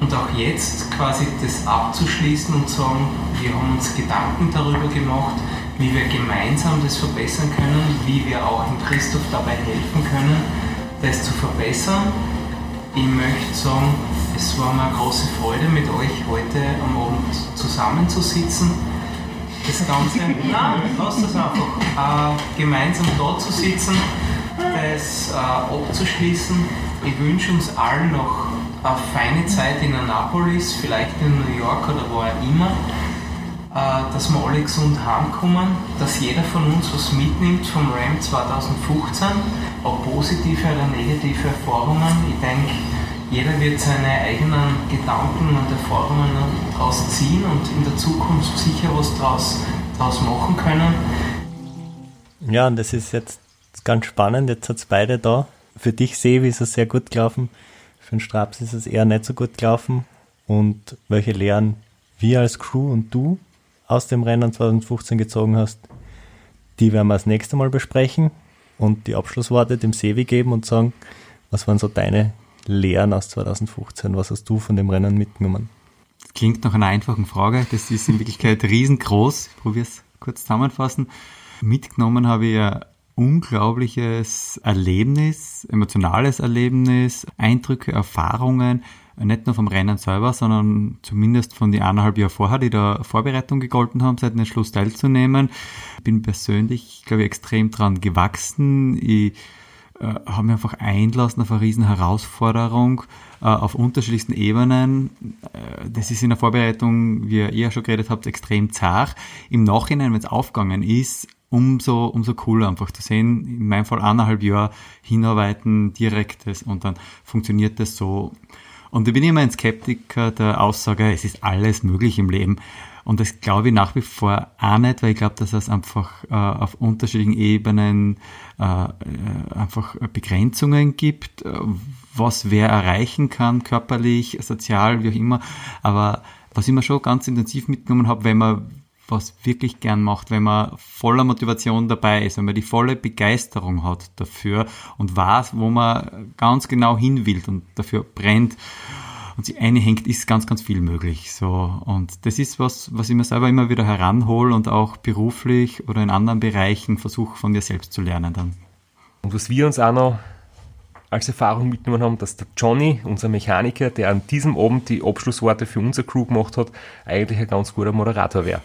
und auch jetzt quasi das abzuschließen und sagen, wir haben uns Gedanken darüber gemacht, wie wir gemeinsam das verbessern können, wie wir auch dem Christoph dabei helfen können, das zu verbessern. Ich möchte sagen, es war mir eine große Freude, mit euch heute am Abend zusammenzusitzen. Das Ganze, [LAUGHS] nein, lasst es einfach, äh, gemeinsam da zu sitzen, das äh, abzuschließen. Ich wünsche uns allen noch eine feine Zeit in Annapolis, vielleicht in New York oder wo auch immer. Äh, dass wir alle gesund heimkommen, dass jeder von uns was mitnimmt vom RAM 2015, ob positive oder negative Erfahrungen. Ich denke, jeder wird seine eigenen Gedanken und Erfahrungen daraus ziehen und in der Zukunft sicher was daraus, daraus machen können. Ja, und das ist jetzt ganz spannend. Jetzt hat es beide da. Für dich, Sevi, ist es sehr gut gelaufen. Für den Straps ist es eher nicht so gut gelaufen. Und welche Lehren wir als Crew und du aus dem Rennen 2015 gezogen hast, die werden wir das nächste Mal besprechen und die Abschlussworte dem Sevi geben und sagen, was waren so deine Lehren aus 2015? Was hast du von dem Rennen mitgenommen? Das klingt nach einer einfachen Frage. Das ist in Wirklichkeit [LAUGHS] riesengroß. Ich probiere es kurz zusammenfassen. Mitgenommen habe ich ein unglaubliches Erlebnis, emotionales Erlebnis, Eindrücke, Erfahrungen, nicht nur vom Rennen selber, sondern zumindest von den eineinhalb Jahren vorher, die da Vorbereitung gegolten haben, seit dem Schluss teilzunehmen. Ich bin persönlich, glaube ich, extrem dran gewachsen. Ich äh, habe mich einfach einlassen auf eine riesen Herausforderung äh, auf unterschiedlichsten Ebenen. Äh, das ist in der Vorbereitung, wie ihr schon geredet habt, extrem zart. Im Nachhinein, wenn es aufgegangen ist, umso, umso cooler einfach zu sehen, in meinem Fall eineinhalb Jahre hinarbeiten, direktes und dann funktioniert das so. Und ich bin immer ein Skeptiker der Aussage, es ist alles möglich im Leben. Und das glaube ich nach wie vor auch nicht, weil ich glaube, dass es einfach äh, auf unterschiedlichen Ebenen äh, äh einfach Begrenzungen gibt, äh, was wer erreichen kann, körperlich, sozial, wie auch immer. Aber was ich mir schon ganz intensiv mitgenommen habe, wenn man was wirklich gern macht, wenn man voller Motivation dabei ist, wenn man die volle Begeisterung hat dafür und weiß, wo man ganz genau hin will und dafür brennt und sich einhängt, ist ganz, ganz viel möglich. So. Und das ist was, was ich mir selber immer wieder heranhole und auch beruflich oder in anderen Bereichen versuche von mir selbst zu lernen dann. Und was wir uns auch noch als Erfahrung mitgenommen haben, dass der Johnny, unser Mechaniker, der an diesem Abend die Abschlussworte für unsere Crew gemacht hat, eigentlich ein ganz guter Moderator wäre.